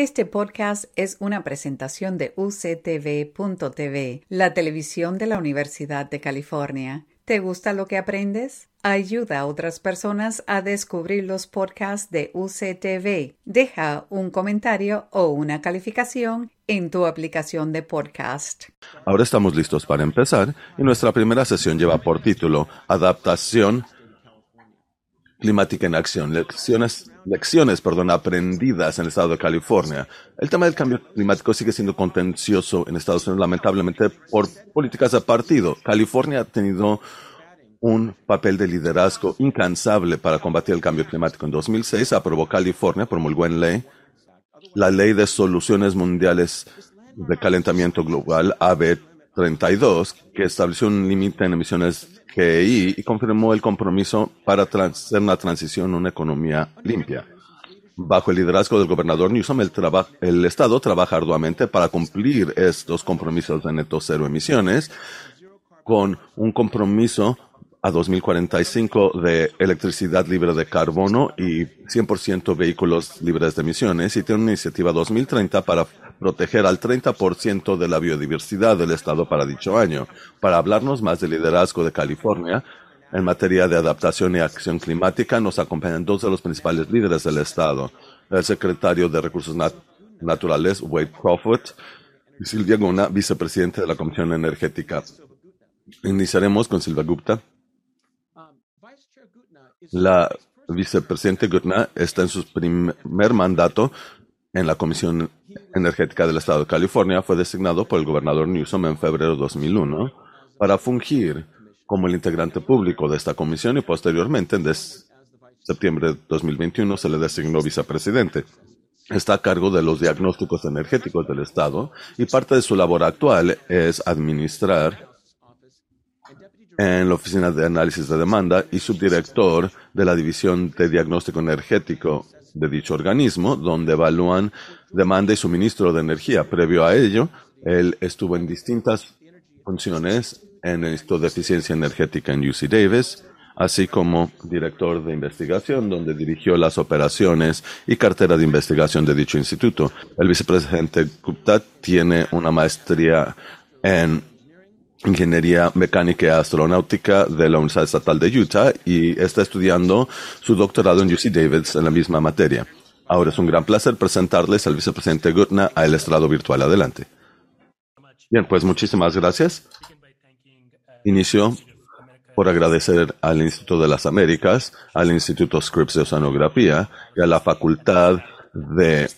Este podcast es una presentación de UCTV.tv, la televisión de la Universidad de California. ¿Te gusta lo que aprendes? Ayuda a otras personas a descubrir los podcasts de UCTV. Deja un comentario o una calificación en tu aplicación de podcast. Ahora estamos listos para empezar y nuestra primera sesión lleva por título Adaptación climática en acción, lecciones, lecciones perdón, aprendidas en el estado de California. El tema del cambio climático sigue siendo contencioso en Estados Unidos, lamentablemente, por políticas de partido. California ha tenido un papel de liderazgo incansable para combatir el cambio climático. En 2006 aprobó California, promulgó en ley, la Ley de Soluciones Mundiales de Calentamiento Global, AB 32, que estableció un límite en emisiones y confirmó el compromiso para hacer una transición a una economía limpia. Bajo el liderazgo del gobernador Newsom, el, el Estado trabaja arduamente para cumplir estos compromisos de neto cero emisiones con un compromiso a 2045 de electricidad libre de carbono y 100% vehículos libres de emisiones y tiene una iniciativa 2030 para proteger al 30% de la biodiversidad del estado para dicho año. Para hablarnos más del liderazgo de California en materia de adaptación y acción climática, nos acompañan dos de los principales líderes del estado, el secretario de Recursos Naturales, Wade Crawford, y Silvia Guna, vicepresidente de la Comisión Energética. Iniciaremos con Silvia Gupta. La vicepresidente Gutna está en su primer mandato en la Comisión Energética del Estado de California. Fue designado por el gobernador Newsom en febrero de 2001 para fungir como el integrante público de esta comisión y posteriormente en septiembre de 2021 se le designó vicepresidente. Está a cargo de los diagnósticos energéticos del Estado y parte de su labor actual es administrar en la Oficina de Análisis de Demanda y subdirector de la División de Diagnóstico Energético de dicho organismo, donde evalúan demanda y suministro de energía. Previo a ello, él estuvo en distintas funciones en el Instituto de Eficiencia Energética en UC Davis, así como director de investigación, donde dirigió las operaciones y cartera de investigación de dicho instituto. El vicepresidente Gupta tiene una maestría en Ingeniería Mecánica y Astronáutica de la Universidad Estatal de Utah y está estudiando su doctorado en UC Davis en la misma materia. Ahora es un gran placer presentarles al vicepresidente Gutna a el estrado virtual. Adelante. Bien, pues muchísimas gracias. Inicio por agradecer al Instituto de las Américas, al Instituto Scripps de Oceanografía y a la Facultad de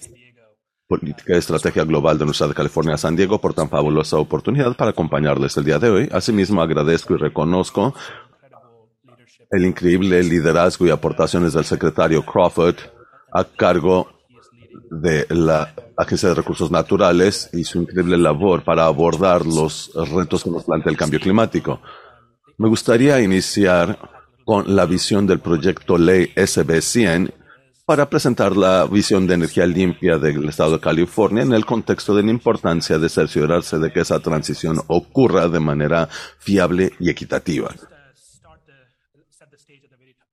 Política y Estrategia Global de Universidad de California San Diego por tan fabulosa oportunidad para acompañarles el día de hoy. Asimismo, agradezco y reconozco el increíble liderazgo y aportaciones del secretario Crawford a cargo de la Agencia de Recursos Naturales y su increíble labor para abordar los retos que nos plantea el cambio climático. Me gustaría iniciar con la visión del proyecto Ley SB 100 para presentar la visión de energía limpia del Estado de California en el contexto de la importancia de cerciorarse de que esa transición ocurra de manera fiable y equitativa.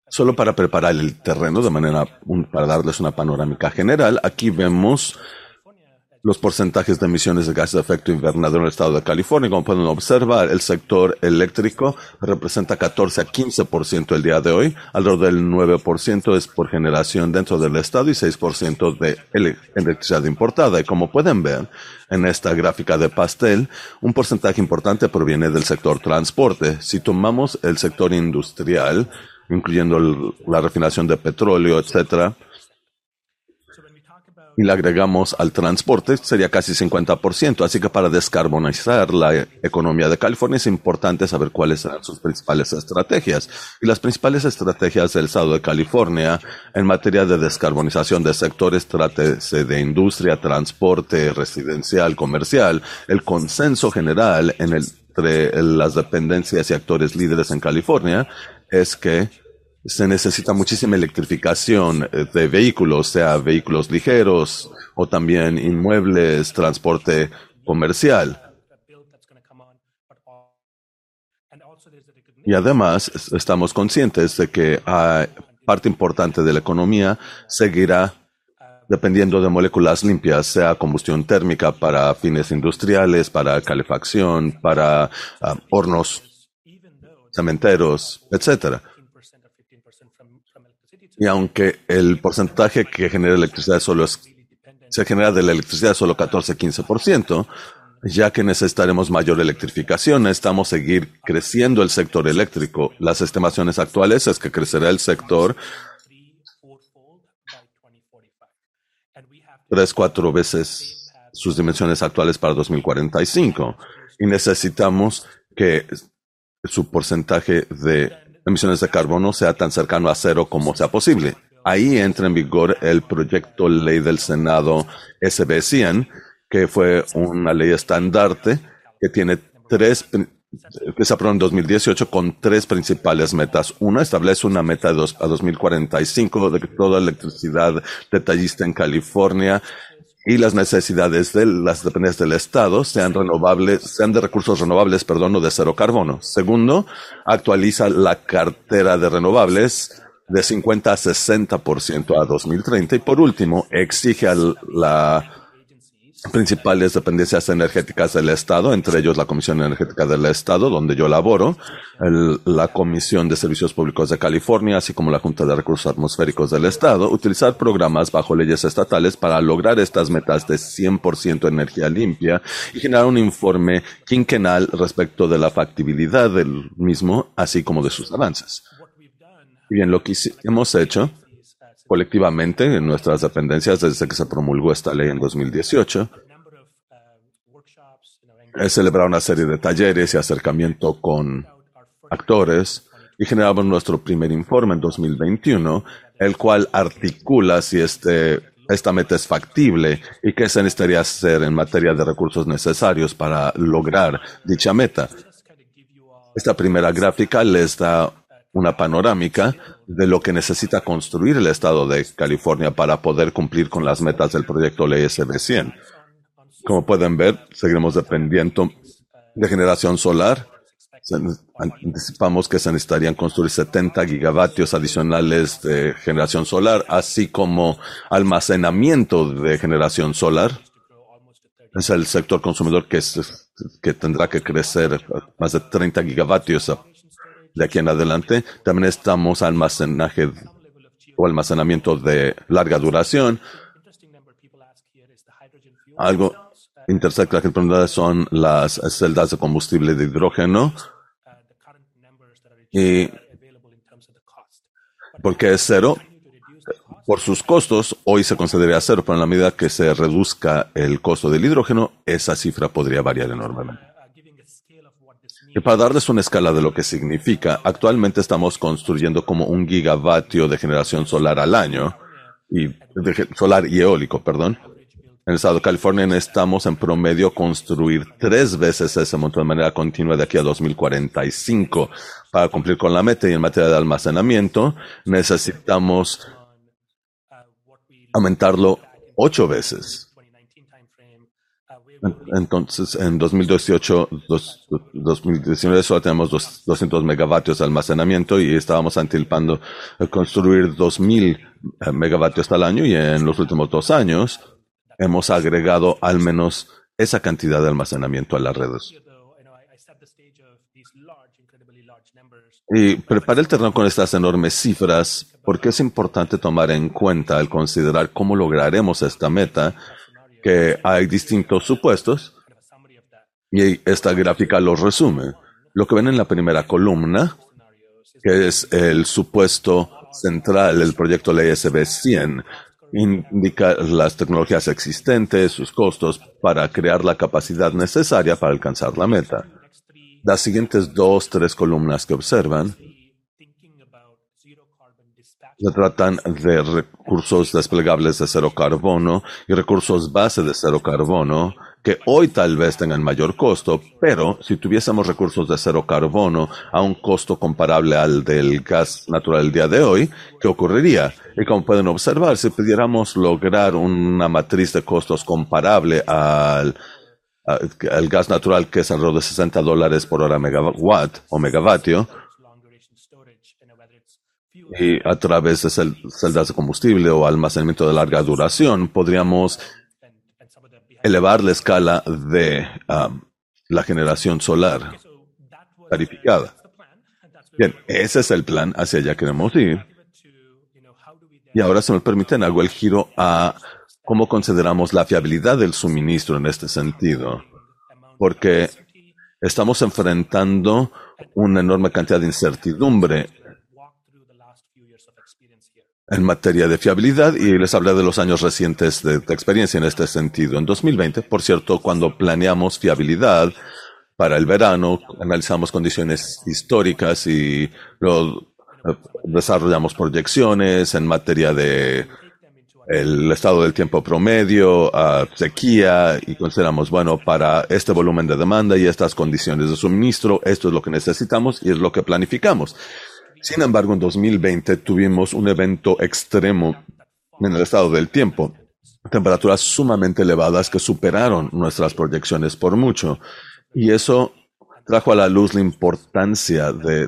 Solo para preparar el terreno de manera, para darles una panorámica general, aquí vemos los porcentajes de emisiones de gases de efecto invernadero en el estado de California. Como pueden observar, el sector eléctrico representa 14 a 15% el día de hoy, alrededor del 9% es por generación dentro del estado y 6% de electricidad importada. Y como pueden ver en esta gráfica de pastel, un porcentaje importante proviene del sector transporte. Si tomamos el sector industrial, incluyendo la refinación de petróleo, etcétera, y le agregamos al transporte, sería casi 50%. Así que para descarbonizar la economía de California es importante saber cuáles son sus principales estrategias. Y las principales estrategias del Estado de California en materia de descarbonización de sectores, trátese de industria, transporte, residencial, comercial, el consenso general en entre las dependencias y actores líderes en California es que se necesita muchísima electrificación eh, de vehículos, sea vehículos ligeros o también inmuebles, transporte comercial. Y además estamos conscientes de que parte importante de la economía seguirá dependiendo de moléculas limpias, sea combustión térmica para fines industriales, para calefacción, para ah, hornos cementeros, etcétera. Y aunque el porcentaje que genera electricidad solo es, se genera de la electricidad solo 14-15%, ya que necesitaremos mayor electrificación, necesitamos seguir creciendo el sector eléctrico. Las estimaciones actuales es que crecerá el sector tres, cuatro veces sus dimensiones actuales para 2045. Y necesitamos que su porcentaje de emisiones de carbono sea tan cercano a cero como sea posible. Ahí entra en vigor el proyecto ley del Senado SB 100, que fue una ley estandarte que tiene tres, que se aprobó en 2018 con tres principales metas. Una establece una meta de dos, a 2045 de que toda electricidad detallista en California y las necesidades de las dependencias del Estado sean renovables, sean de recursos renovables, perdón, o de cero carbono. Segundo, actualiza la cartera de renovables de 50 a 60% a 2030. Y por último, exige a la principales dependencias energéticas del Estado, entre ellos la Comisión Energética del Estado, donde yo laboro, la Comisión de Servicios Públicos de California, así como la Junta de Recursos Atmosféricos del Estado, utilizar programas bajo leyes estatales para lograr estas metas de 100% energía limpia y generar un informe quinquenal respecto de la factibilidad del mismo, así como de sus avances. Bien, lo que hemos hecho colectivamente en nuestras dependencias desde que se promulgó esta ley en 2018. He celebrado una serie de talleres y acercamiento con actores y generamos nuestro primer informe en 2021, el cual articula si este, esta meta es factible y qué se necesitaría hacer en materia de recursos necesarios para lograr dicha meta. Esta primera gráfica les da una panorámica de lo que necesita construir el Estado de California para poder cumplir con las metas del proyecto Ley SB 100. Como pueden ver, seguiremos dependiendo de generación solar. Anticipamos que se necesitarían construir 70 gigavatios adicionales de generación solar, así como almacenamiento de generación solar. Es el sector consumidor que, que tendrá que crecer más de 30 gigavatios de aquí en adelante. También estamos almacenaje o almacenamiento de larga duración. Algo interesante que pregunta son las celdas de combustible de hidrógeno. Y porque es cero, por sus costos, hoy se consideraría cero, pero en la medida que se reduzca el costo del hidrógeno, esa cifra podría variar enormemente. Para darles una escala de lo que significa, actualmente estamos construyendo como un gigavatio de generación solar al año, y solar y eólico, perdón. En el estado de California necesitamos en promedio construir tres veces ese monto de manera continua de aquí a 2045 para cumplir con la meta y en materia de almacenamiento necesitamos aumentarlo ocho veces. Entonces, en 2018, 2019 solo tenemos 200 megavatios de almacenamiento y estábamos anticipando construir 2000 eh, megavatios al año y en los últimos dos años hemos agregado al menos esa cantidad de almacenamiento a las redes. Y preparé el terreno con estas enormes cifras porque es importante tomar en cuenta al considerar cómo lograremos esta meta que hay distintos supuestos y esta gráfica los resume. Lo que ven en la primera columna, que es el supuesto central del proyecto Ley SB 100, indica las tecnologías existentes, sus costos para crear la capacidad necesaria para alcanzar la meta. Las siguientes dos, tres columnas que observan se tratan de recursos desplegables de cero carbono y recursos base de cero carbono que hoy tal vez tengan mayor costo, pero si tuviésemos recursos de cero carbono a un costo comparable al del gas natural el día de hoy, ¿qué ocurriría? Y como pueden observar, si pudiéramos lograr una matriz de costos comparable al, gas natural que es alrededor de 60 dólares por hora megawatt o megavatio, y a través de celdas de combustible o almacenamiento de larga duración podríamos elevar la escala de um, la generación solar tarificada. Bien, ese es el plan, hacia allá queremos ir. Y ahora, se me permiten, hago el giro a cómo consideramos la fiabilidad del suministro en este sentido. Porque estamos enfrentando una enorme cantidad de incertidumbre en materia de fiabilidad y les hablé de los años recientes de, experiencia en este sentido. En 2020, por cierto, cuando planeamos fiabilidad para el verano, analizamos condiciones históricas y lo, eh, desarrollamos proyecciones en materia de el estado del tiempo promedio, sequía, y consideramos, bueno, para este volumen de demanda y estas condiciones de suministro, esto es lo que necesitamos y es lo que planificamos. Sin embargo, en 2020 tuvimos un evento extremo en el estado del tiempo, temperaturas sumamente elevadas que superaron nuestras proyecciones por mucho. Y eso trajo a la luz la importancia de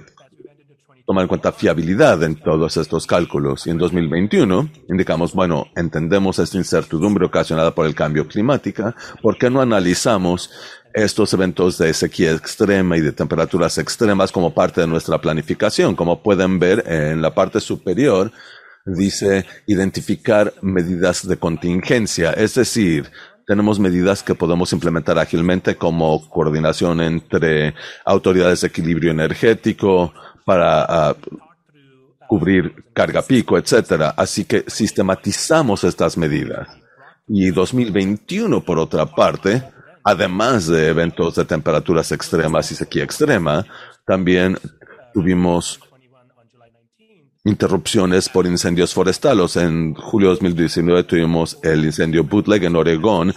tomar en cuenta fiabilidad en todos estos cálculos. Y en 2021 indicamos, bueno, entendemos esta incertidumbre ocasionada por el cambio climático, ¿por qué no analizamos estos eventos de sequía extrema y de temperaturas extremas como parte de nuestra planificación. Como pueden ver en la parte superior, dice identificar medidas de contingencia, es decir, tenemos medidas que podemos implementar ágilmente como coordinación entre autoridades de equilibrio energético para ah, cubrir carga pico, etcétera. Así que sistematizamos estas medidas. Y 2021, por otra parte, además de eventos de temperaturas extremas y sequía extrema, también tuvimos interrupciones por incendios forestales. En julio de 2019 tuvimos el incendio Bootleg en Oregón,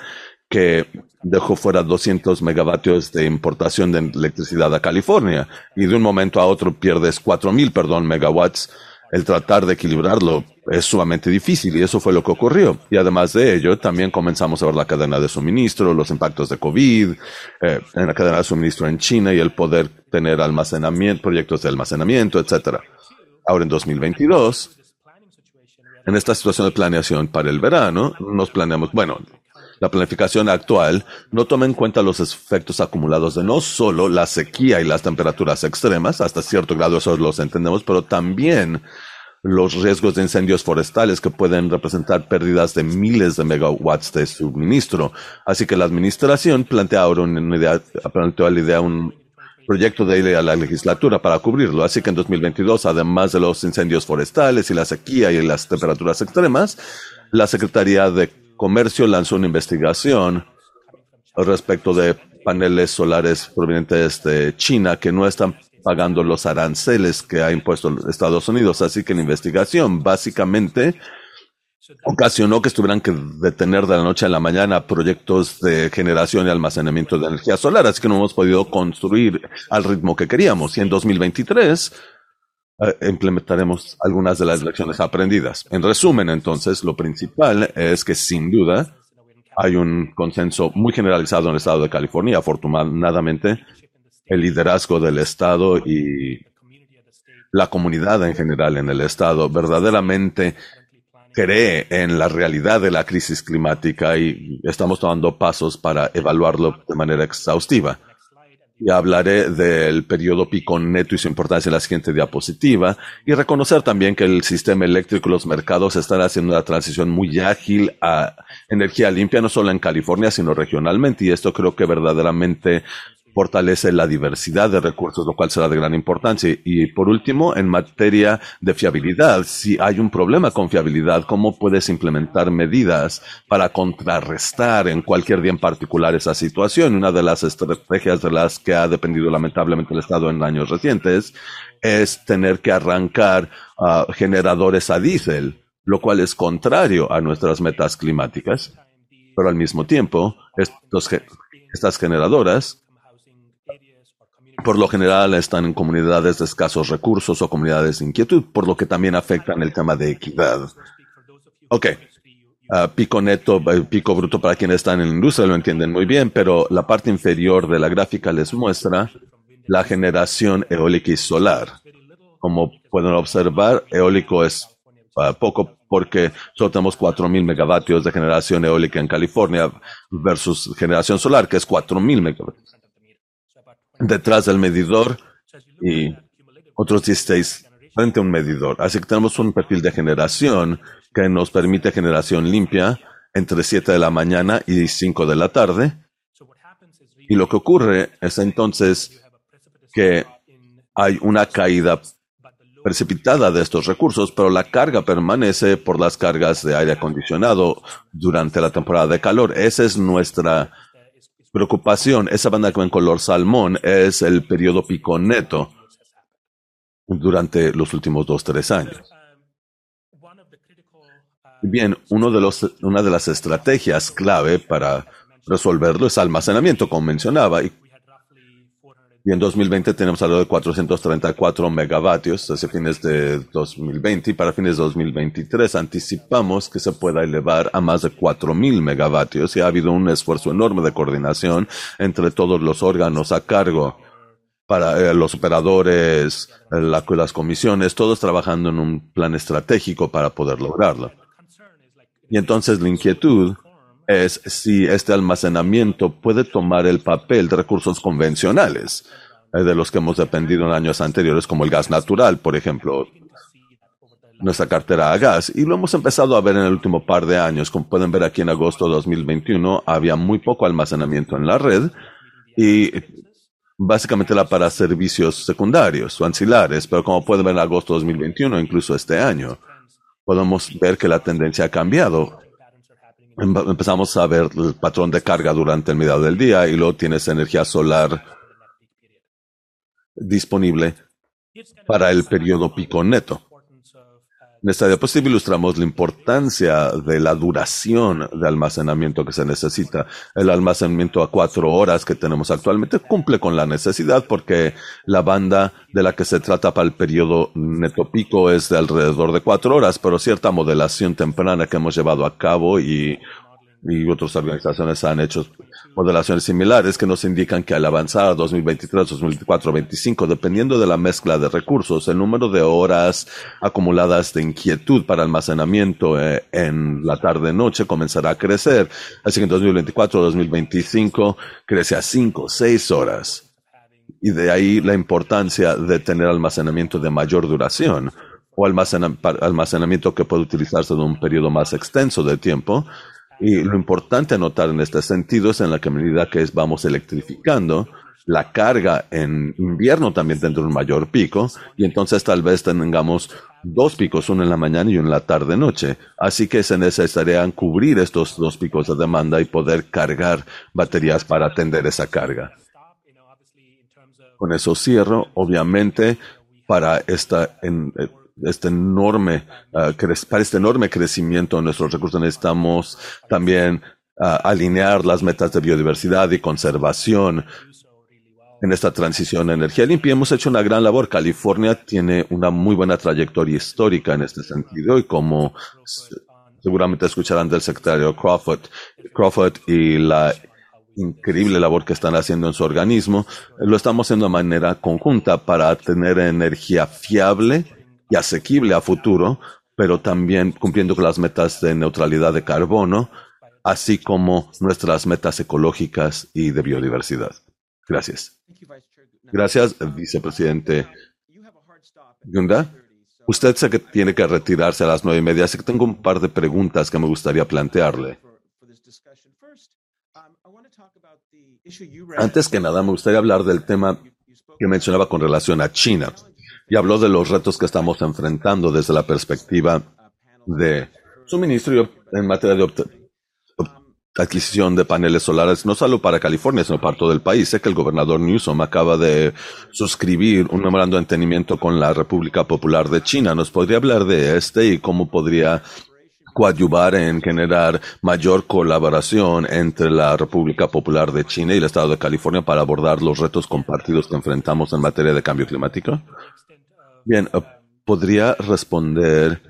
que dejó fuera 200 megavatios de importación de electricidad a California. Y de un momento a otro pierdes 4.000, perdón, megawatts el tratar de equilibrarlo es sumamente difícil y eso fue lo que ocurrió. Y además de ello, también comenzamos a ver la cadena de suministro, los impactos de COVID, eh, en la cadena de suministro en China y el poder tener almacenamiento, proyectos de almacenamiento, etcétera. Ahora en 2022, en esta situación de planeación para el verano, nos planeamos, bueno, la planificación actual no toma en cuenta los efectos acumulados de no solo la sequía y las temperaturas extremas, hasta cierto grado eso los entendemos, pero también los riesgos de incendios forestales que pueden representar pérdidas de miles de megawatts de suministro. Así que la administración plantea ahora una idea, planteó la idea un proyecto de ley a la legislatura para cubrirlo. Así que en 2022, además de los incendios forestales y la sequía y las temperaturas extremas, la Secretaría de Comercio lanzó una investigación respecto de paneles solares provenientes de China que no están pagando los aranceles que ha impuesto Estados Unidos. Así que la investigación básicamente ocasionó que tuvieran que detener de la noche a la mañana proyectos de generación y almacenamiento de energía solar. Así que no hemos podido construir al ritmo que queríamos. Y en 2023 eh, implementaremos algunas de las lecciones aprendidas. En resumen, entonces, lo principal es que sin duda hay un consenso muy generalizado en el estado de California. Afortunadamente, el liderazgo del estado y la comunidad en general en el estado verdaderamente cree en la realidad de la crisis climática y estamos tomando pasos para evaluarlo de manera exhaustiva y hablaré del periodo pico neto y su importancia en la siguiente diapositiva y reconocer también que el sistema eléctrico y los mercados están haciendo una transición muy ágil a energía limpia, no solo en California, sino regionalmente y esto creo que verdaderamente fortalece la diversidad de recursos, lo cual será de gran importancia. Y por último, en materia de fiabilidad, si hay un problema con fiabilidad, ¿cómo puedes implementar medidas para contrarrestar en cualquier día en particular esa situación? Una de las estrategias de las que ha dependido lamentablemente el Estado en años recientes es tener que arrancar uh, generadores a diésel, lo cual es contrario a nuestras metas climáticas. Pero al mismo tiempo, estas generadoras por lo general están en comunidades de escasos recursos o comunidades de inquietud, por lo que también afectan el tema de equidad. Ok. Ah, pico neto, eh, pico bruto para quienes están en la industria lo entienden muy bien, pero la parte inferior de la gráfica les muestra la generación eólica y solar. como pueden observar, eólico es uh, poco porque solo tenemos 4.000 megavatios de generación eólica en California versus generación solar, que es 4.000 megavatios. Detrás del medidor y otros 16 frente a un medidor. Así que tenemos un perfil de generación que nos permite generación limpia entre 7 de la mañana y 5 de la tarde. Y lo que ocurre es entonces que hay una caída precipitada de estos recursos, pero la carga permanece por las cargas de aire acondicionado durante la temporada de calor. Esa es nuestra preocupación. Esa banda en color salmón es el periodo pico neto durante los últimos dos, tres años. Bien, uno de los, una de las estrategias clave para resolverlo es almacenamiento, como mencionaba, y en 2020 tenemos algo de 434 megavatios hacia fines de 2020 y para fines de 2023 anticipamos que se pueda elevar a más de 4000 megavatios y ha habido un esfuerzo enorme de coordinación entre todos los órganos a cargo para eh, los operadores, las comisiones, todos trabajando en un plan estratégico para poder lograrlo. Y entonces la inquietud es si este almacenamiento puede tomar el papel de recursos convencionales eh, de los que hemos dependido en años anteriores, como el gas natural, por ejemplo, nuestra cartera a gas. Y lo hemos empezado a ver en el último par de años. Como pueden ver aquí en agosto de 2021, había muy poco almacenamiento en la red y básicamente era para servicios secundarios o ancilares, pero como pueden ver en agosto de 2021, incluso este año, podemos ver que la tendencia ha cambiado empezamos a ver el patrón de carga durante el medio del día y luego tienes energía solar disponible para el periodo pico neto. En esta diapositiva ilustramos la importancia de la duración de almacenamiento que se necesita. El almacenamiento a cuatro horas que tenemos actualmente cumple con la necesidad porque la banda de la que se trata para el periodo neto pico es de alrededor de cuatro horas, pero cierta modelación temprana que hemos llevado a cabo y y otras organizaciones han hecho modelaciones similares que nos indican que al avanzar a 2023, 2024, 2025, dependiendo de la mezcla de recursos, el número de horas acumuladas de inquietud para almacenamiento eh, en la tarde-noche comenzará a crecer. Así que en 2024, 2025 crece a 5, 6 horas. Y de ahí la importancia de tener almacenamiento de mayor duración o almacenamiento que puede utilizarse en un periodo más extenso de tiempo y lo importante a notar en este sentido es en la medida que vamos electrificando, la carga en invierno también tendrá un mayor pico y entonces tal vez tengamos dos picos, uno en la mañana y uno en la tarde-noche. Así que se necesitarían cubrir estos dos picos de demanda y poder cargar baterías para atender esa carga. Con eso cierro, obviamente, para esta, eh, este enorme, ah, para este enorme crecimiento de nuestros recursos necesitamos también ah, alinear las metas de biodiversidad y conservación en esta transición a energía limpia. Hemos hecho una gran labor. California tiene una muy buena trayectoria histórica en este sentido y como seguramente escucharán del secretario Crawford, Crawford y la increíble labor que están haciendo en su organismo, lo estamos haciendo de manera conjunta para tener energía fiable y asequible a futuro, pero también cumpliendo con las metas de neutralidad de carbono, así como nuestras metas ecológicas y de biodiversidad. Gracias. Gracias, vicepresidente Gunda. Usted sé que tiene que retirarse a las nueve y media, así que tengo un par de preguntas que me gustaría plantearle. Antes que nada, me gustaría hablar del tema que mencionaba con relación a China y habló de los retos que estamos enfrentando desde la perspectiva de suministro en materia de adquisición de paneles solares, no solo para California, sino para todo el país. Sé que el gobernador Newsom acaba de suscribir un memorando de entendimiento con la República Popular de China. ¿Nos podría hablar de este y cómo podría coadyuvar en generar mayor colaboración entre la República Popular de China y el Estado de California para abordar los retos compartidos que enfrentamos en materia de cambio climático? Bien, eh, podría responder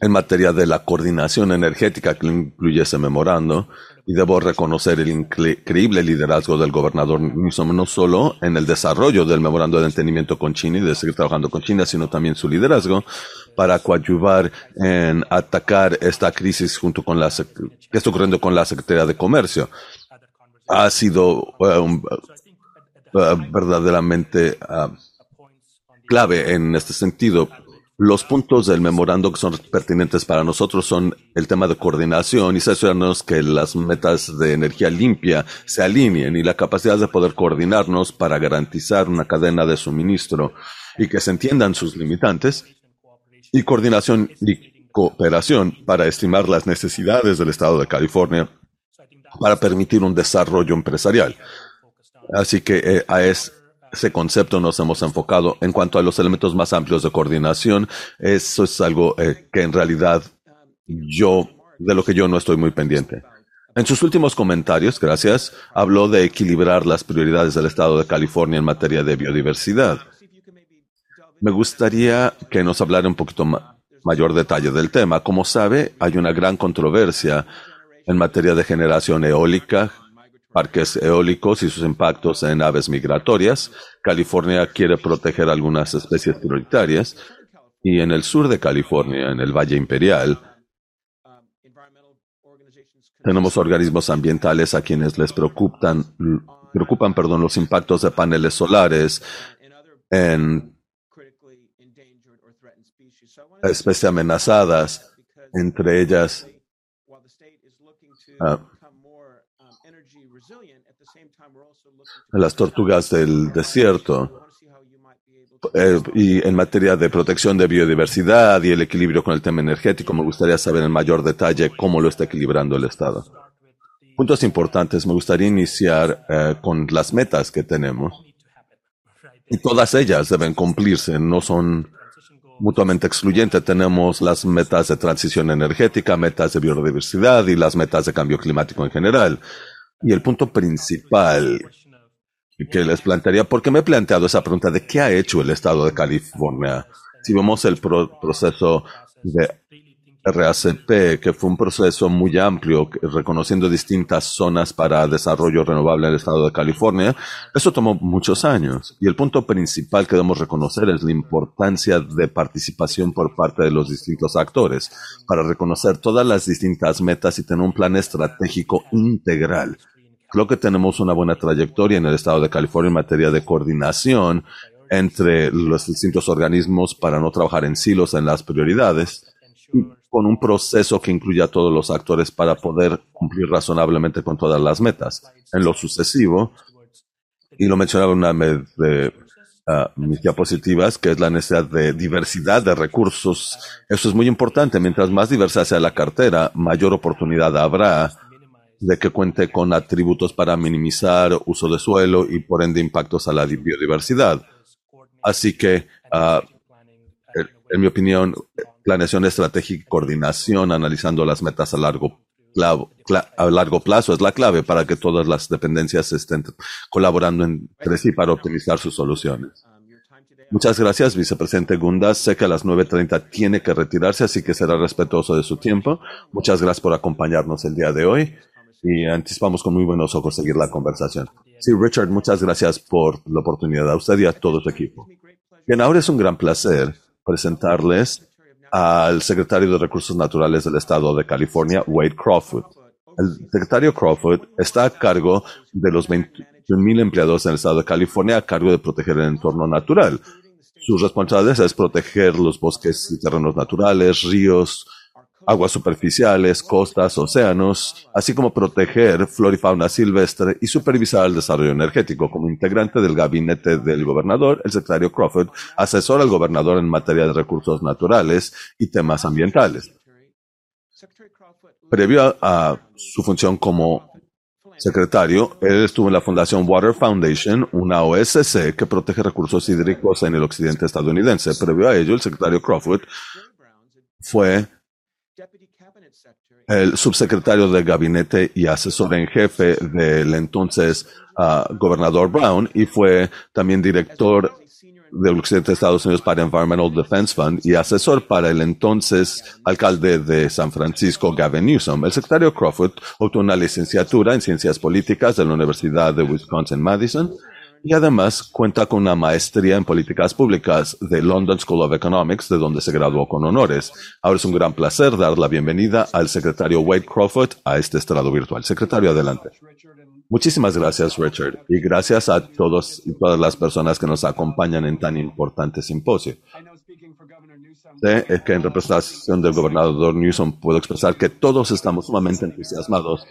en materia de la coordinación energética que incluye ese memorando Y debo reconocer el increíble liderazgo del gobernador Newsom, no solo en el desarrollo del memorando de entendimiento con China y de seguir trabajando con China, sino también su liderazgo para coadyuvar en atacar esta crisis junto con la que está ocurriendo con la Secretaría de Comercio. Ha sido uh, uh, verdaderamente uh, clave en este sentido. Los puntos del memorando que son pertinentes para nosotros son el tema de coordinación y asegurarnos que las metas de energía limpia se alineen y la capacidad de poder coordinarnos para garantizar una cadena de suministro y que se entiendan sus limitantes y coordinación y cooperación para estimar las necesidades del Estado de California para permitir un desarrollo empresarial. Así que eh, a ese concepto nos hemos enfocado. En cuanto a los elementos más amplios de coordinación, eso es algo eh, que en realidad yo, de lo que yo no estoy muy pendiente. En sus últimos comentarios, gracias, habló de equilibrar las prioridades del Estado de California en materia de biodiversidad. Me gustaría que nos hablara un poquito mayor detalle del tema. Como sabe, hay una gran controversia en materia de generación eólica, parques eólicos y sus impactos en aves migratorias. California quiere proteger algunas especies prioritarias y en el sur de California, en el Valle Imperial, tenemos organismos ambientales a quienes les preocupan, preocupan perdón, los impactos de paneles solares en especies amenazadas, entre ellas ah, las tortugas del desierto. Eh, y en materia de protección de biodiversidad y el equilibrio con el tema energético, me gustaría saber en mayor detalle cómo lo está equilibrando el Estado. Puntos importantes, me gustaría iniciar eh, con las metas que tenemos. Y todas ellas deben cumplirse, no son mutuamente excluyente. Tenemos las metas de transición energética, metas de biodiversidad y las metas de cambio climático en general. Y el punto principal que les plantearía, porque me he planteado esa pregunta de qué ha hecho el Estado de California. Si vemos el proceso de RACP, que fue un proceso muy amplio, reconociendo distintas zonas para desarrollo renovable en el estado de California. Eso tomó muchos años. Y el punto principal que debemos reconocer es la importancia de participación por parte de los distintos actores para reconocer todas las distintas metas y tener un plan estratégico integral. Creo que tenemos una buena trayectoria en el estado de California en materia de coordinación entre los distintos organismos para no trabajar en silos en las prioridades con un proceso que incluya a todos los actores para poder cumplir razonablemente con todas las metas. En lo sucesivo, y lo mencionaba una de uh, mis diapositivas, que es la necesidad de diversidad de recursos. Eso es muy importante. Mientras más diversa sea la cartera, mayor oportunidad habrá de que cuente con atributos para minimizar uso de suelo y por ende impactos a la biodiversidad. Así que, uh, en mi opinión, planeación estratégica y coordinación, analizando las metas a largo, a largo plazo es la clave para que todas las dependencias estén colaborando entre sí para optimizar sus soluciones. Muchas gracias, vicepresidente Gundas. Sé que a las 9.30 tiene que retirarse, así que será respetuoso de su tiempo. Muchas gracias por acompañarnos el día de hoy y anticipamos con muy buenos ojos seguir la conversación. Sí, Richard, muchas gracias por la oportunidad a usted y a todo su equipo. Bien, ahora es un gran placer presentarles al secretario de Recursos Naturales del Estado de California, Wade Crawford. El secretario Crawford está a cargo de los 21 mil empleados en el Estado de California a cargo de proteger el entorno natural. Sus responsabilidades es proteger los bosques y terrenos naturales, ríos, aguas superficiales, costas, océanos, así como proteger flora y fauna silvestre y supervisar el desarrollo energético. Como integrante del gabinete del gobernador, el secretario Crawford asesora al gobernador en materia de recursos naturales y temas ambientales. Previo a, su función como secretario, él estuvo en la Fundación Water Foundation, una OSC que protege recursos hídricos en el occidente estadounidense. Previo a ello, el secretario Crawford fue el subsecretario de gabinete y asesor en jefe del entonces ah, gobernador Brown y fue también director del occidente de Estados Unidos para Environmental Defense Fund y asesor para el entonces alcalde de San Francisco, Gavin Newsom. El secretario Crawford obtuvo una licenciatura en Ciencias Políticas de la Universidad de Wisconsin-Madison y además cuenta con una maestría en políticas públicas de London School of Economics, de donde se graduó con honores. Ahora es un gran placer dar la bienvenida al secretario Wade Crawford a este estrado virtual. Secretario, adelante. Muchísimas gracias, Richard, y gracias a todos y todas las personas que nos acompañan en tan importante simposio. Sé que en representación del gobernador Newsom puedo expresar que todos estamos sumamente entusiasmados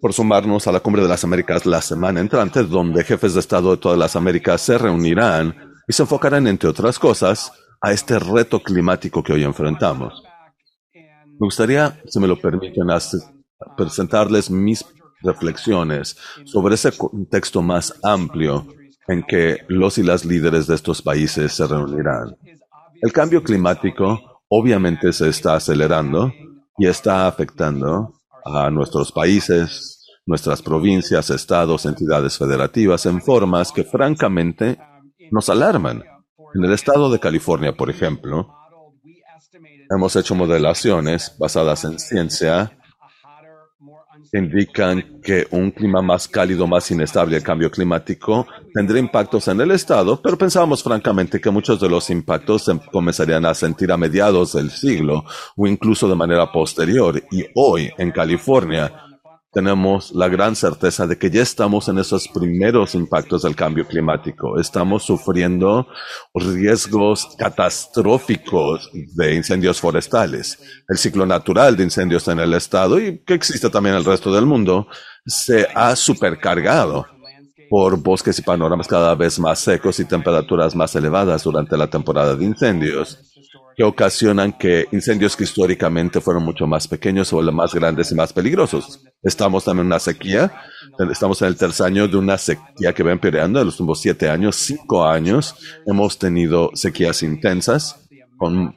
por sumarnos a la Cumbre de las Américas la semana entrante, donde jefes de Estado de todas las Américas se reunirán y se enfocarán, entre otras cosas, a este reto climático que hoy enfrentamos. Me gustaría, si me lo permiten, presentarles mis reflexiones sobre ese contexto más amplio en que los y las líderes de estos países se reunirán. El cambio climático obviamente se está acelerando y está afectando a nuestros países, nuestras provincias, estados, entidades federativas en formas que francamente nos alarman. En el estado de California, por ejemplo, hemos hecho modelaciones basadas en ciencia indican que un clima más cálido, más inestable, el cambio climático, tendría impactos en el estado, pero pensábamos francamente que muchos de los impactos se comenzarían a sentir a mediados del siglo o incluso de manera posterior. Y hoy, en California, tenemos la gran certeza de que ya estamos en esos primeros impactos del cambio climático. Estamos sufriendo riesgos catastróficos de incendios forestales. El ciclo natural de incendios en el estado y que existe también en el resto del mundo se ha supercargado por bosques y panoramas cada vez más secos y temperaturas más elevadas durante la temporada de incendios que ocasionan que incendios que históricamente fueron mucho más pequeños vuelvan más grandes y más peligrosos. Estamos también en una sequía, estamos en el tercer año de una sequía que va empeorando en los últimos siete años, cinco años. Hemos tenido sequías intensas con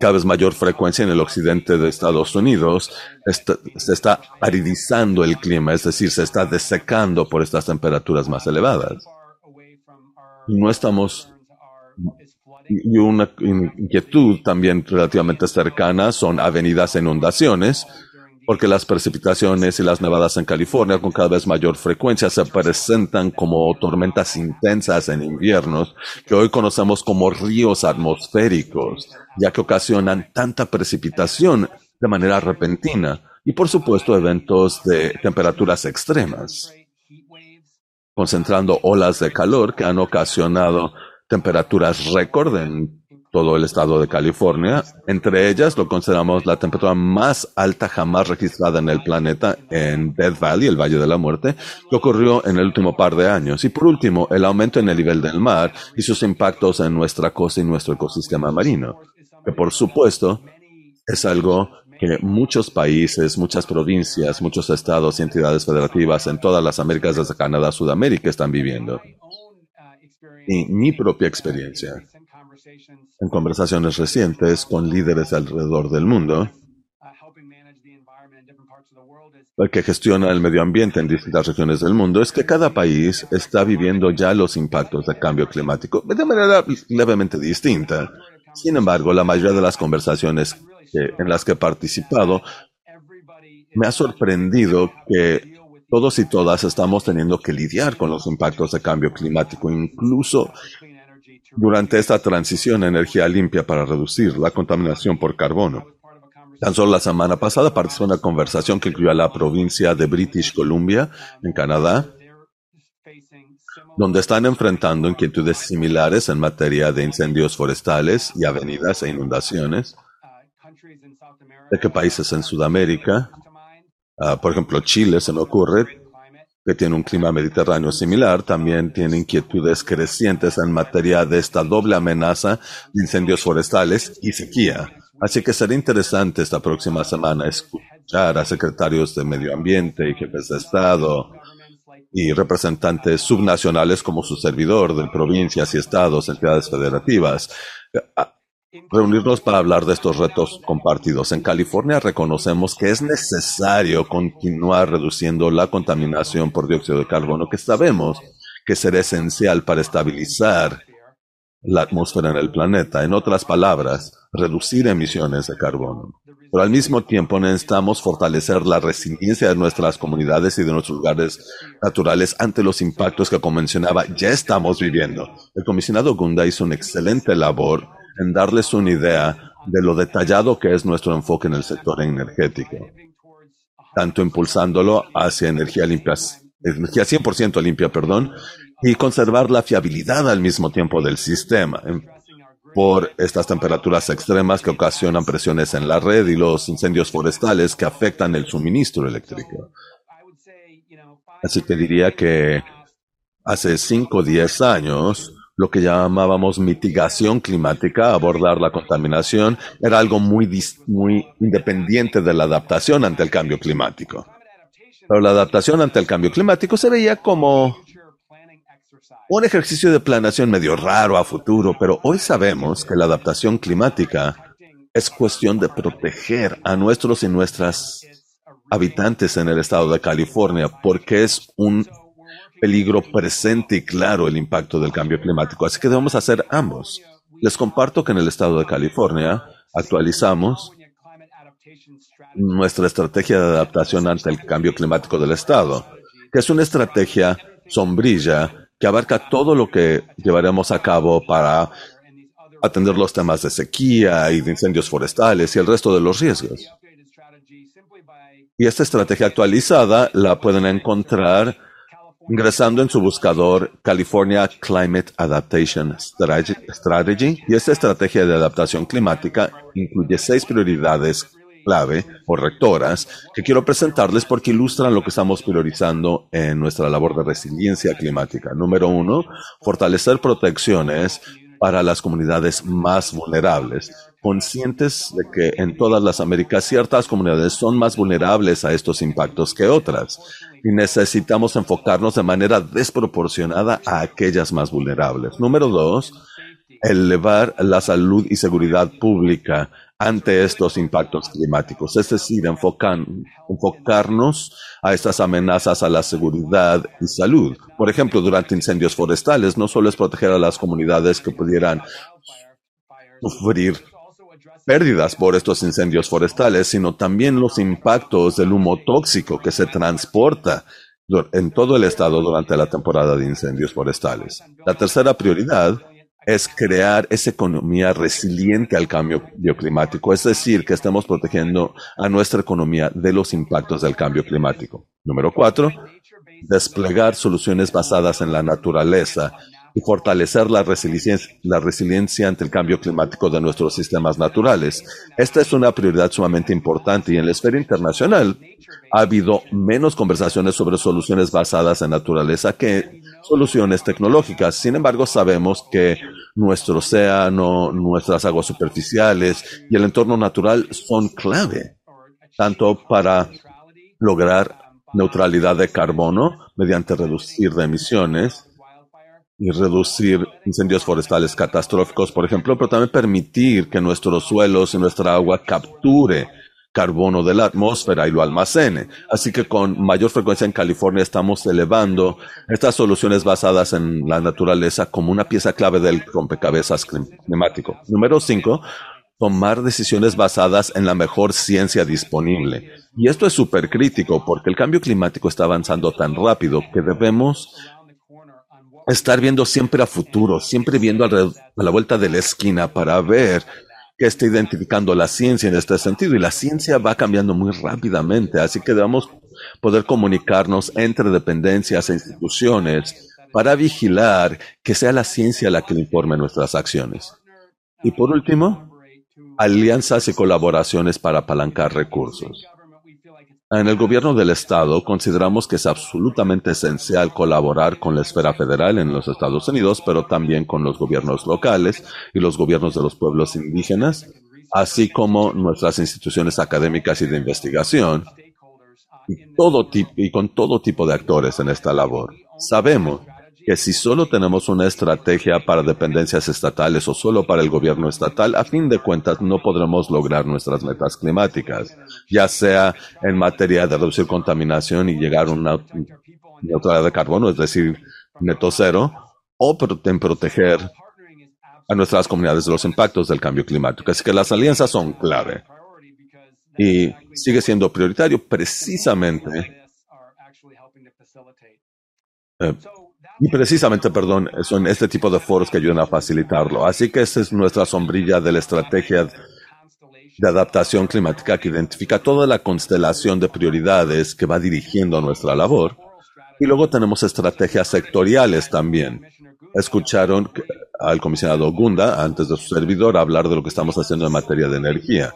cada vez mayor frecuencia en el occidente de Estados Unidos. se está aridizando el clima, es decir, se está desecando por estas temperaturas más elevadas. no estamos y una inquietud también relativamente cercana son avenidas e inundaciones, porque las precipitaciones y las nevadas en California con cada vez mayor frecuencia se presentan como tormentas intensas en inviernos que hoy conocemos como ríos atmosféricos, ya que ocasionan tanta precipitación de manera repentina y por supuesto eventos de temperaturas extremas, concentrando olas de calor que han ocasionado temperaturas récord en todo el estado de California. Entre ellas lo consideramos la temperatura más alta jamás registrada en el planeta en Death Valley, el Valle de la Muerte, que ocurrió en el último par de años. Y por último, el aumento en el nivel del mar y sus impactos en nuestra costa y nuestro ecosistema marino, que por supuesto es algo que muchos países, muchas provincias, muchos estados y entidades federativas en todas las Américas, desde Canadá a Sudamérica, están viviendo y mi propia experiencia en conversaciones recientes con líderes alrededor del mundo que gestiona el medio ambiente en distintas regiones del mundo es que cada país está viviendo ya los impactos del cambio climático de manera levemente distinta. Sin embargo, la mayoría de las conversaciones en las que he participado me ha sorprendido que todos y todas estamos teniendo que lidiar con los impactos de cambio climático, incluso durante esta transición a energía limpia para reducir la contaminación por carbono. Tan solo la semana pasada participé en una conversación que incluyó a la provincia de British Columbia, en Canadá, donde están enfrentando inquietudes similares en materia de incendios forestales y avenidas e inundaciones. ¿De qué países en Sudamérica? Ah, por ejemplo, Chile se me ocurre que tiene un clima mediterráneo similar, también tiene inquietudes crecientes en materia de esta doble amenaza de incendios forestales y sequía. Así que será interesante esta próxima semana escuchar a secretarios de medio ambiente y jefes de Estado y representantes subnacionales como su servidor de provincias y estados, entidades federativas, reunirnos para hablar de estos retos compartidos. En California reconocemos que es necesario continuar reduciendo la contaminación por dióxido de carbono que sabemos que será esencial para estabilizar la atmósfera en el planeta. En otras palabras, reducir emisiones de carbono. Pero al mismo tiempo necesitamos fortalecer la resiliencia de nuestras comunidades y de nuestros lugares naturales ante los impactos que, como mencionaba, ya estamos viviendo. El comisionado Gunda hizo una excelente labor en darles una idea de lo detallado que es nuestro enfoque en el sector energético, tanto impulsándolo hacia energía limpia, energía 100% limpia, perdón, y conservar la fiabilidad al mismo tiempo del sistema por estas temperaturas extremas que ocasionan presiones en la red y los incendios forestales que afectan el suministro eléctrico. Así que diría que hace 5 o 10 años, lo que llamábamos mitigación climática, abordar la contaminación, era algo muy, muy independiente de la adaptación ante el cambio climático. Pero la adaptación ante el cambio climático se veía como un ejercicio de planeación medio raro a futuro, pero hoy sabemos que la adaptación climática es cuestión de proteger a nuestros y nuestras habitantes en el estado de California, porque es un peligro presente y claro el impacto del cambio climático. Así que debemos hacer ambos. Les comparto que en el estado de California actualizamos nuestra estrategia de adaptación ante el cambio climático del estado, que es una estrategia sombrilla que abarca todo lo que llevaremos a cabo para atender los temas de sequía y de incendios forestales y el resto de los riesgos. Y esta estrategia actualizada la pueden encontrar ingresando en su buscador California Climate Adaptation Strategy. Y esta estrategia de adaptación climática incluye seis prioridades clave o rectoras que quiero presentarles porque ilustran lo que estamos priorizando en nuestra labor de resiliencia climática. Número uno, fortalecer protecciones para las comunidades más vulnerables, conscientes de que en todas las Américas ciertas comunidades son más vulnerables a estos impactos que otras y necesitamos enfocarnos de manera desproporcionada a aquellas más vulnerables. Número dos, elevar la salud y seguridad pública ante estos impactos climáticos, es decir, enfocarnos a estas amenazas a la seguridad y salud. Por ejemplo, durante incendios forestales, no solo es proteger a las comunidades que pudieran sufrir pérdidas por estos incendios forestales, sino también los impactos del humo tóxico que se transporta en todo el estado durante la temporada de incendios forestales. La tercera prioridad es crear esa economía resiliente al cambio bioclimático, es decir, que estemos protegiendo a nuestra economía de los impactos del cambio climático. Número cuatro, desplegar soluciones basadas en la naturaleza y fortalecer la resiliencia, la resiliencia ante el cambio climático de nuestros sistemas naturales. Esta es una prioridad sumamente importante y en la esfera internacional ha habido menos conversaciones sobre soluciones basadas en naturaleza que soluciones tecnológicas. Sin embargo, sabemos que nuestro océano, nuestras aguas superficiales y el entorno natural son clave, tanto para lograr neutralidad de carbono mediante reducir de emisiones y reducir incendios forestales catastróficos, por ejemplo, pero también permitir que nuestros suelos y nuestra agua capture carbono de la atmósfera y lo almacene. Así que con mayor frecuencia en California estamos elevando estas soluciones basadas en la naturaleza como una pieza clave del rompecabezas climático. Número cinco, tomar decisiones basadas en la mejor ciencia disponible. Y esto es súper crítico porque el cambio climático está avanzando tan rápido que debemos estar viendo siempre a futuro, siempre viendo a la vuelta de la esquina para ver qué está identificando la ciencia en este sentido. Y la ciencia va cambiando muy rápidamente, así que debemos poder comunicarnos entre dependencias e instituciones para vigilar que sea la ciencia la que informe nuestras acciones. Y por último, alianzas y colaboraciones para apalancar recursos. En el gobierno del Estado consideramos que es absolutamente esencial colaborar con la esfera federal en los Estados Unidos, pero también con los gobiernos locales y los gobiernos de los pueblos indígenas, así como nuestras instituciones académicas y de investigación, y, con todo tipo de actores en esta labor. Sabemos que si solo tenemos una estrategia para dependencias estatales o solo para el gobierno estatal, a fin de cuentas no podremos lograr nuestras metas climáticas, ya sea en materia de reducir contaminación y llegar a una neutralidad de carbono, es decir, neto cero o en proteger a nuestras comunidades de los impactos del cambio climático. Así que las alianzas son clave y sigue siendo prioritario precisamente eh, y precisamente, perdón, son este tipo de foros que ayudan a facilitarlo. Así que esa es nuestra sombrilla de la estrategia de adaptación climática que identifica toda la constelación de prioridades que va dirigiendo nuestra labor. Y luego tenemos estrategias sectoriales también. Escucharon al comisionado Gunda, antes de su servidor, hablar de lo que estamos haciendo en materia de energía.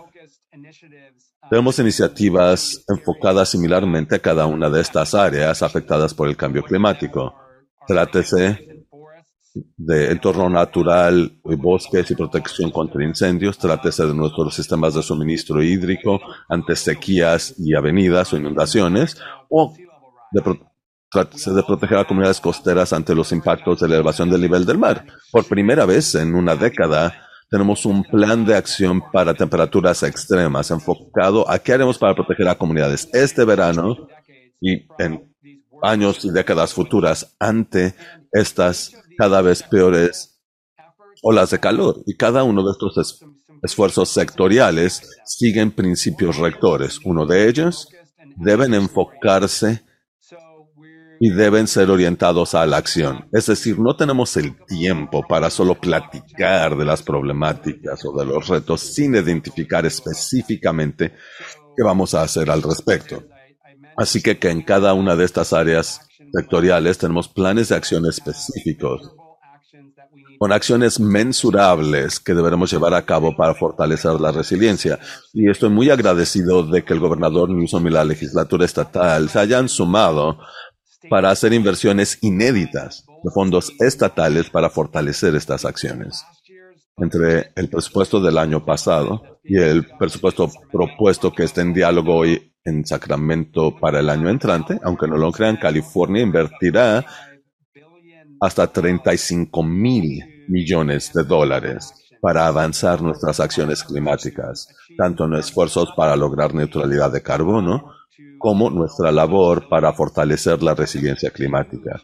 Tenemos iniciativas enfocadas similarmente a cada una de estas áreas afectadas por el cambio climático. Trátese de entorno natural, bosques y protección contra incendios. Trátese de nuestros sistemas de suministro hídrico ante sequías y avenidas o inundaciones. O de Trátese de proteger a comunidades costeras ante los impactos de la elevación del nivel del mar. Por primera vez en una década, tenemos un plan de acción para temperaturas extremas enfocado a qué haremos para proteger a comunidades este verano y en años y décadas futuras ante estas cada vez peores olas de calor. Y cada uno de estos esfuerzos sectoriales siguen principios rectores. Uno de ellos deben enfocarse y deben ser orientados a la acción. Es decir, no tenemos el tiempo para solo platicar de las problemáticas o de los retos sin identificar específicamente qué vamos a hacer al respecto. Así que, en cada una de estas áreas sectoriales tenemos planes de acción específicos con acciones mensurables que deberemos llevar a cabo para fortalecer la resiliencia. Y estoy muy agradecido de que el gobernador Newsom y la legislatura estatal se hayan sumado para hacer inversiones inéditas de fondos estatales para fortalecer estas acciones. Entre el presupuesto del año pasado y el presupuesto propuesto que está en diálogo hoy en Sacramento para el año entrante, aunque no lo crean, California invertirá hasta 35 mil millones de dólares para avanzar nuestras acciones climáticas, tanto en esfuerzos para lograr neutralidad de carbono como nuestra labor para fortalecer la resiliencia climática.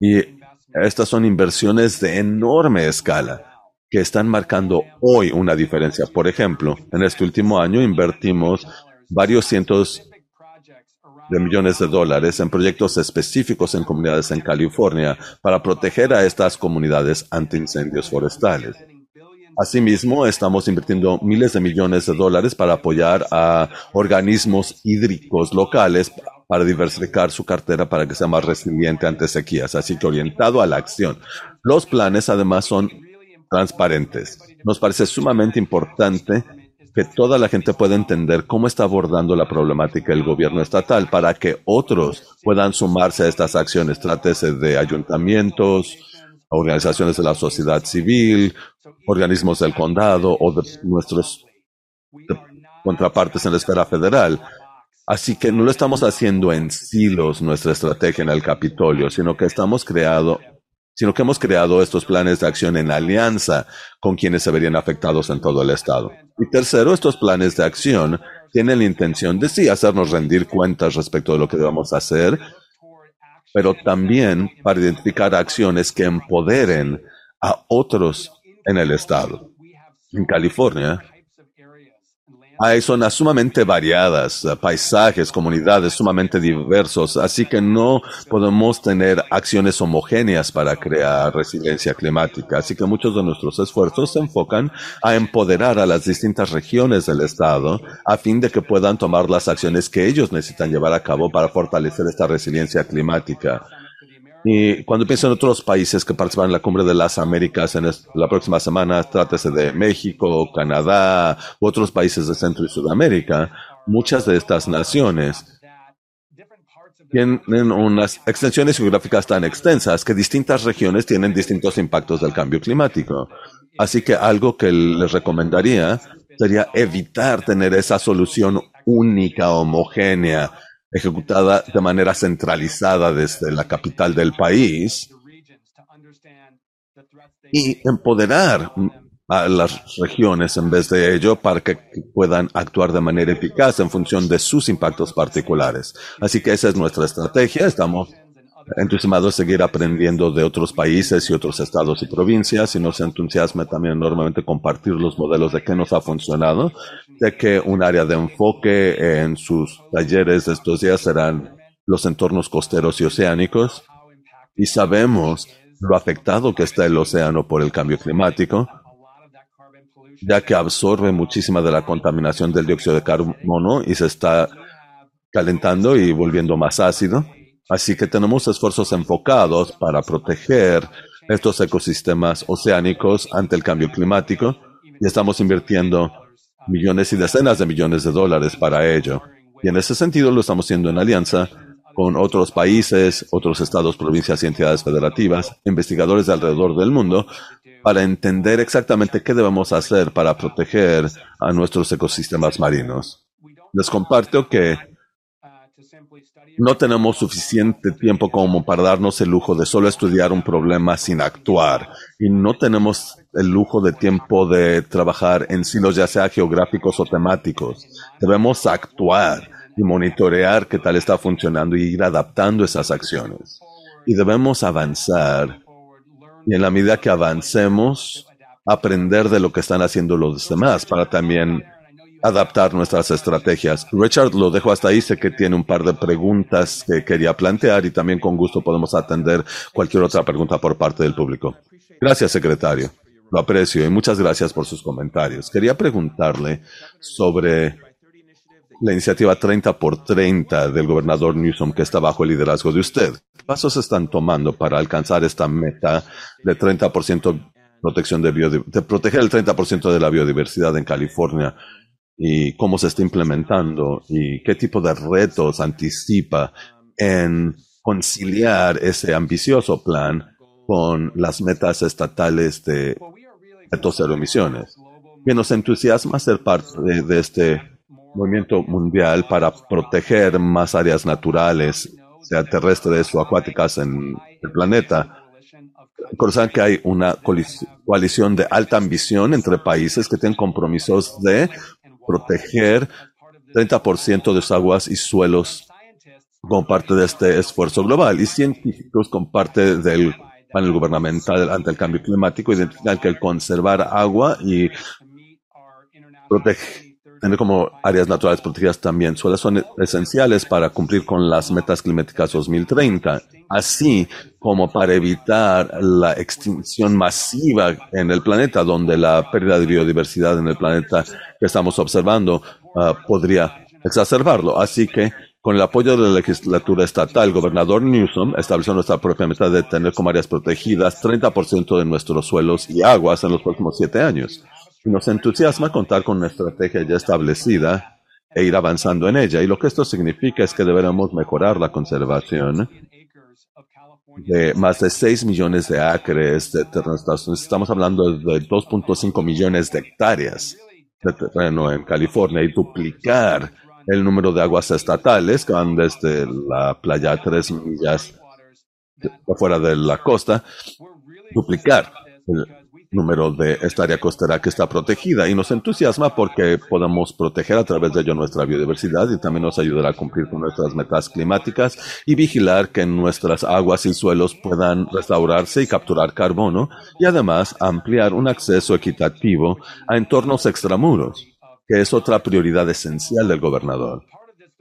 Y estas son inversiones de enorme escala que están marcando hoy una diferencia. Por ejemplo, en este último año invertimos varios cientos de millones de dólares en proyectos específicos en comunidades en California para proteger a estas comunidades ante incendios forestales. Asimismo, estamos invirtiendo miles de millones de dólares para apoyar a organismos hídricos locales para diversificar su cartera para que sea más resiliente ante sequías, así que orientado a la acción. Los planes además son transparentes. Nos parece sumamente importante que toda la gente pueda entender cómo está abordando la problemática el gobierno estatal para que otros puedan sumarse a estas acciones. Trátese de ayuntamientos, organizaciones de la sociedad civil, organismos del condado o de nuestros contrapartes en la esfera federal. Así que no lo estamos haciendo en silos nuestra estrategia en el Capitolio, sino que estamos creado, sino que hemos creado estos planes de acción en alianza con quienes se verían afectados en todo el estado. Y tercero, estos planes de acción tienen la intención de sí hacernos rendir cuentas respecto de lo que debemos hacer, pero también para identificar acciones que empoderen a otros en el estado. En California hay zonas sumamente variadas, paisajes, comunidades sumamente diversos, así que no podemos tener acciones homogéneas para crear resiliencia climática. Así que muchos de nuestros esfuerzos se enfocan a empoderar a las distintas regiones del estado a fin de que puedan tomar las acciones que ellos necesitan llevar a cabo para fortalecer esta resiliencia climática. Y cuando pienso en otros países que participan en la Cumbre de las Américas en la próxima semana, trátese de México, Canadá u otros países de Centro y Sudamérica, muchas de estas naciones tienen unas extensiones geográficas tan extensas que distintas regiones tienen distintos impactos del cambio climático. Así que algo que les recomendaría sería evitar tener esa solución única, homogénea, ejecutada de manera centralizada desde la capital del país y empoderar a las regiones en vez de ello para que puedan actuar de manera eficaz en función de sus impactos particulares. Así que esa es nuestra estrategia. Estamos entusiasmado de seguir aprendiendo de otros países y otros estados y provincias y nos entusiasma también enormemente compartir los modelos de qué nos ha funcionado, de que un área de enfoque en sus talleres estos días serán los entornos costeros y oceánicos y sabemos lo afectado que está el océano por el cambio climático, ya que absorbe muchísima de la contaminación del dióxido de carbono y se está calentando y volviendo más ácido. Así que tenemos esfuerzos enfocados para proteger estos ecosistemas oceánicos ante el cambio climático y estamos invirtiendo millones y decenas de millones de dólares para ello. Y en ese sentido lo estamos haciendo en alianza con otros países, otros estados, provincias y entidades federativas, investigadores de alrededor del mundo, para entender exactamente qué debemos hacer para proteger a nuestros ecosistemas marinos. Les comparto que no tenemos suficiente tiempo como para darnos el lujo de solo estudiar un problema sin actuar. Y no tenemos el lujo de tiempo de trabajar en silos ya sea geográficos o temáticos. Debemos actuar y monitorear qué tal está funcionando y ir adaptando esas acciones. Y debemos avanzar. Y en la medida que avancemos, aprender de lo que están haciendo los demás para también adaptar nuestras estrategias. Richard, lo dejo hasta ahí. Sé que tiene un par de preguntas que quería plantear y también con gusto podemos atender cualquier otra pregunta por parte del público. Gracias, secretario. Lo aprecio y muchas gracias por sus comentarios. Quería preguntarle sobre la iniciativa 30 por 30 del gobernador Newsom que está bajo el liderazgo de usted. ¿Qué pasos están tomando para alcanzar esta meta de 30% protección de, de proteger el 30% de la biodiversidad en California y cómo se está implementando y qué tipo de retos anticipa en conciliar ese ambicioso plan con las metas estatales de retos cero emisiones. Que nos entusiasma ser parte de, este movimiento mundial para proteger más áreas naturales, sea terrestres o acuáticas en el planeta. Recuerdan que hay una coalición de alta ambición entre países que tienen compromisos de proteger 30% de sus aguas y suelos como parte de este esfuerzo global. Y científicos como parte del panel gubernamental ante el cambio climático identifican que el conservar agua y proteger tener como áreas naturales protegidas también suelos son esenciales para cumplir con las metas climáticas 2030, así como para evitar la extinción masiva en el planeta, donde la pérdida de biodiversidad en el planeta que estamos observando ah, podría exacerbarlo. Así que con el apoyo de la legislatura estatal, el gobernador Newsom estableció nuestra propia meta de tener como áreas protegidas 30% de nuestros suelos y aguas en los próximos siete años. Nos entusiasma contar con una estrategia ya establecida e ir avanzando en ella. Y lo que esto significa es que deberemos mejorar la conservación de más de 6 millones de acres de terreno. Estamos hablando de 2.5 millones de hectáreas de terreno en California y duplicar el número de aguas estatales que van desde la playa a 3 millas afuera de la costa, duplicar el número de esta área costera que está protegida y nos entusiasma porque podemos proteger a través de ello nuestra biodiversidad y también nos ayudará a cumplir con nuestras metas climáticas y vigilar que nuestras aguas y suelos puedan restaurarse y capturar carbono y además ampliar un acceso equitativo a entornos extramuros, que es otra prioridad esencial del gobernador.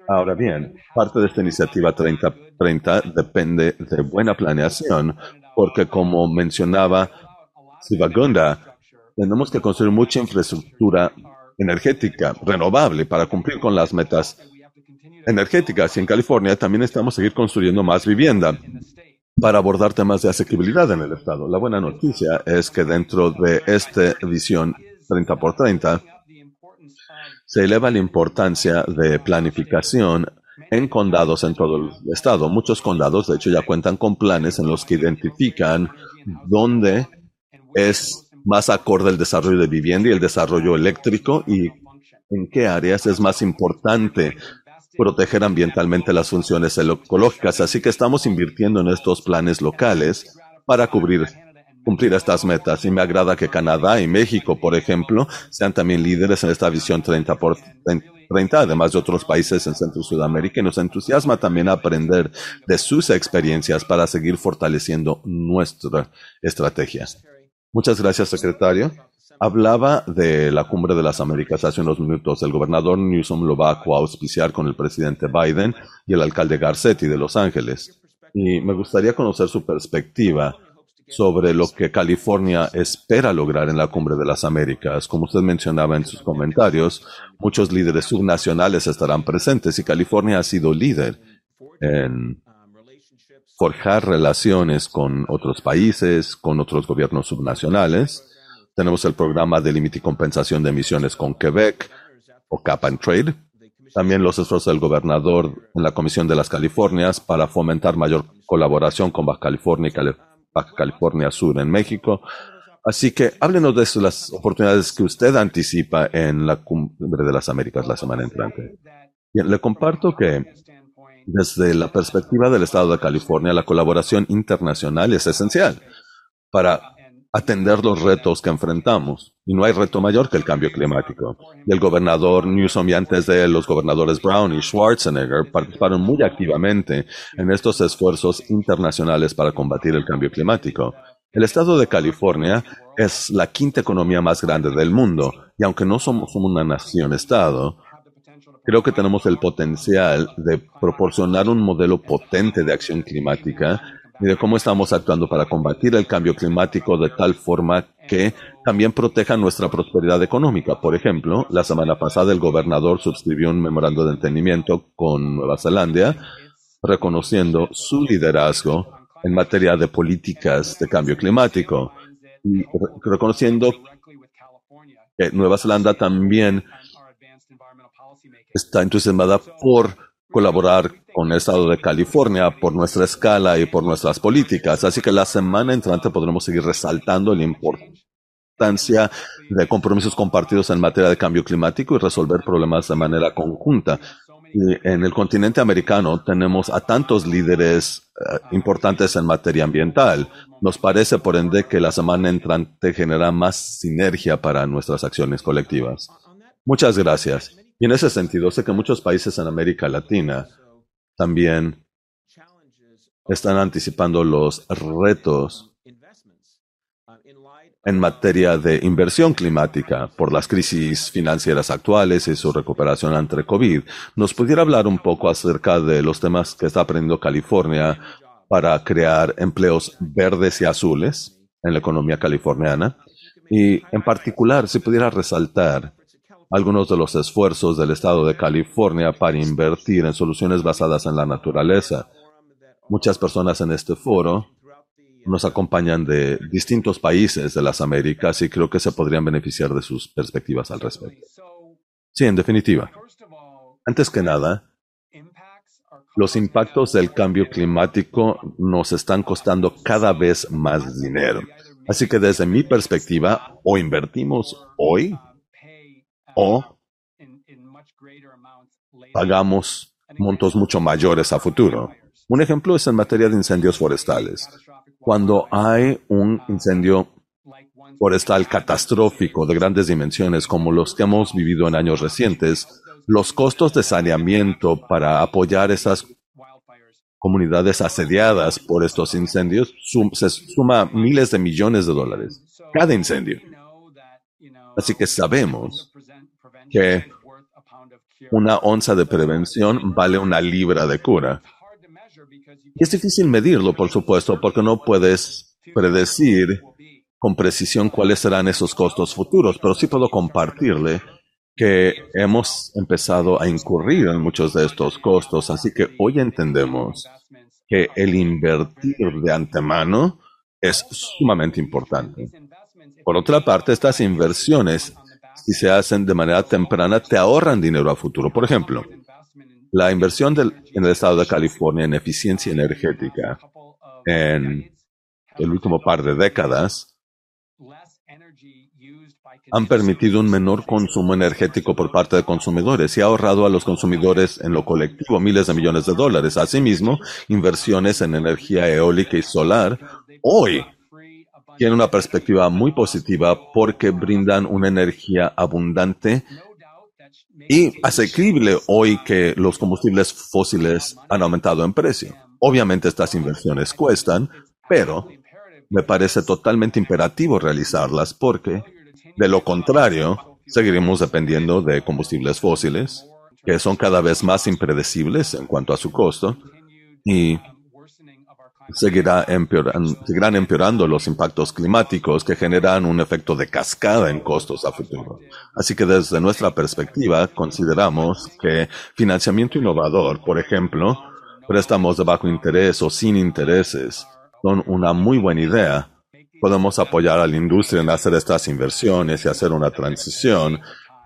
Ahora bien, parte de esta iniciativa 3030 depende de buena planeación, porque como mencionaba Sivagunda, tenemos que construir mucha infraestructura energética renovable para cumplir con las metas energéticas. Y en California también estamos seguir construyendo más vivienda para abordar temas de asequibilidad en el estado. La buena noticia es que dentro de esta visión 30 por 30 se eleva la importancia de planificación en condados en todo el estado. Muchos condados, de hecho, ya cuentan con planes en los que identifican dónde es más acorde el desarrollo de vivienda y el desarrollo eléctrico y en qué áreas es más importante proteger ambientalmente las funciones ecológicas. Así que estamos invirtiendo en estos planes locales para cubrir, cumplir estas metas. Y me agrada que Canadá y México, por ejemplo, sean también líderes en esta visión 30 por 2030, además de otros países en Centro y Sudamérica, y nos entusiasma también aprender de sus experiencias para seguir fortaleciendo nuestra estrategia. Muchas gracias, secretario. Hablaba de la Cumbre de las Américas hace unos minutos. El gobernador Newsom lo va a coauspiciar con el presidente Biden y el alcalde Garcetti de Los Ángeles. Y me gustaría conocer su perspectiva sobre lo que California espera lograr en la Cumbre de las Américas. Como usted mencionaba en sus comentarios, muchos líderes subnacionales estarán presentes y California ha sido líder en forjar relaciones con otros países, con otros gobiernos subnacionales. Tenemos el programa de límite y compensación de emisiones con Quebec o Cap and Trade. También los esfuerzos del gobernador en la Comisión de las Californias para fomentar mayor colaboración con Baja California y Baja California Sur en México. Así que háblenos de las oportunidades que usted anticipa en la Cumbre de las Américas la semana entrante. Bien, le comparto que desde la perspectiva del Estado de California, la colaboración internacional es esencial para atender los retos que enfrentamos. Y no hay reto mayor que el cambio climático. Y el gobernador Newsom y antes de él, los gobernadores Brown y Schwarzenegger participaron muy activamente en estos esfuerzos internacionales para combatir el cambio climático. El estado de California es la quinta economía más grande del mundo y aunque no somos una nación-estado, creo que tenemos el potencial de proporcionar un modelo potente de acción climática y de cómo estamos actuando para combatir el cambio climático de tal forma que también proteja nuestra prosperidad económica. Por ejemplo, la semana pasada el gobernador suscribió un memorando de entendimiento con Nueva Zelanda reconociendo su liderazgo en materia de políticas de cambio climático y reconociendo que Nueva Zelanda también está entusiasmada por colaborar con el Estado de California por nuestra escala y por nuestras políticas. Así que la semana entrante podremos seguir resaltando la importancia de compromisos compartidos en materia de cambio climático y resolver problemas de manera conjunta. En el continente americano tenemos a tantos líderes eh, importantes en materia ambiental. Nos parece, por ende, que la semana entrante genera más sinergia para nuestras acciones colectivas. Muchas gracias. Y en ese sentido, sé que muchos países en América Latina también están anticipando los retos en materia de inversión climática por las crisis financieras actuales y su recuperación ante COVID. ¿Nos pudiera hablar un poco acerca de los temas que está aprendiendo California para crear empleos verdes y azules en la economía californiana? Y en particular, si pudiera resaltar algunos de los esfuerzos del Estado de California para invertir en soluciones basadas en la naturaleza. Muchas personas en este foro nos acompañan de distintos países de las Américas y creo que se podrían beneficiar de sus perspectivas al respecto. Sí, en definitiva. Antes que nada, los impactos del cambio climático nos están costando cada vez más dinero. Así que desde mi perspectiva, o invertimos hoy o pagamos montos mucho mayores a futuro. Un ejemplo es en materia de incendios forestales. Cuando hay un incendio forestal catastrófico de grandes dimensiones como los que hemos vivido en años recientes, los costos de saneamiento para apoyar esas comunidades asediadas por estos incendios se suma miles de millones de dólares cada incendio. Así que sabemos que una onza de prevención vale una libra de cura. Y es difícil medirlo, por supuesto, porque no puedes predecir con precisión cuáles serán esos costos futuros, pero sí puedo compartirle que hemos empezado a incurrir en muchos de estos costos, así que hoy entendemos que el invertir de antemano es sumamente importante. Por otra parte, estas inversiones si se hacen de manera temprana, te ahorran dinero a futuro. Por ejemplo, la inversión en el estado de California en eficiencia energética en el último par de décadas han permitido un menor consumo energético por parte de consumidores y ha ahorrado a los consumidores en lo colectivo miles de millones de dólares. Asimismo, inversiones en energía eólica y solar hoy tienen una perspectiva muy positiva porque brindan una energía abundante y asequible hoy que los combustibles fósiles han aumentado en precio. Obviamente estas inversiones cuestan, pero me parece totalmente imperativo realizarlas porque, de lo contrario, seguiremos dependiendo de combustibles fósiles, que son cada vez más impredecibles en cuanto a su costo, y seguirá seguirán empeorando los impactos climáticos que generan un efecto de cascada en costos a futuro. Así que desde nuestra perspectiva consideramos que financiamiento innovador, por ejemplo, préstamos de bajo interés o sin intereses, son una muy buena idea. Podemos apoyar a la industria en hacer estas inversiones y hacer una transición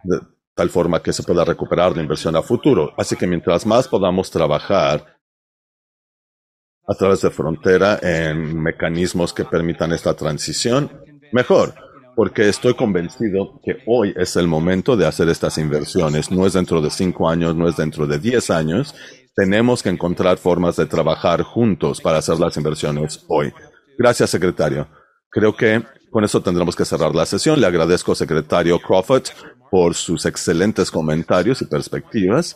de tal forma que se pueda recuperar la inversión a futuro. Así que mientras más podamos trabajar a través de frontera en mecanismos que permitan esta transición, mejor, porque estoy convencido que hoy es el momento de hacer estas inversiones. No es dentro de cinco años, no es dentro de diez años. Tenemos que encontrar formas de trabajar juntos para hacer las inversiones hoy. Gracias, secretario. Creo que con eso tendremos que cerrar la sesión. Le agradezco, secretario Crawford, por sus excelentes comentarios y perspectivas.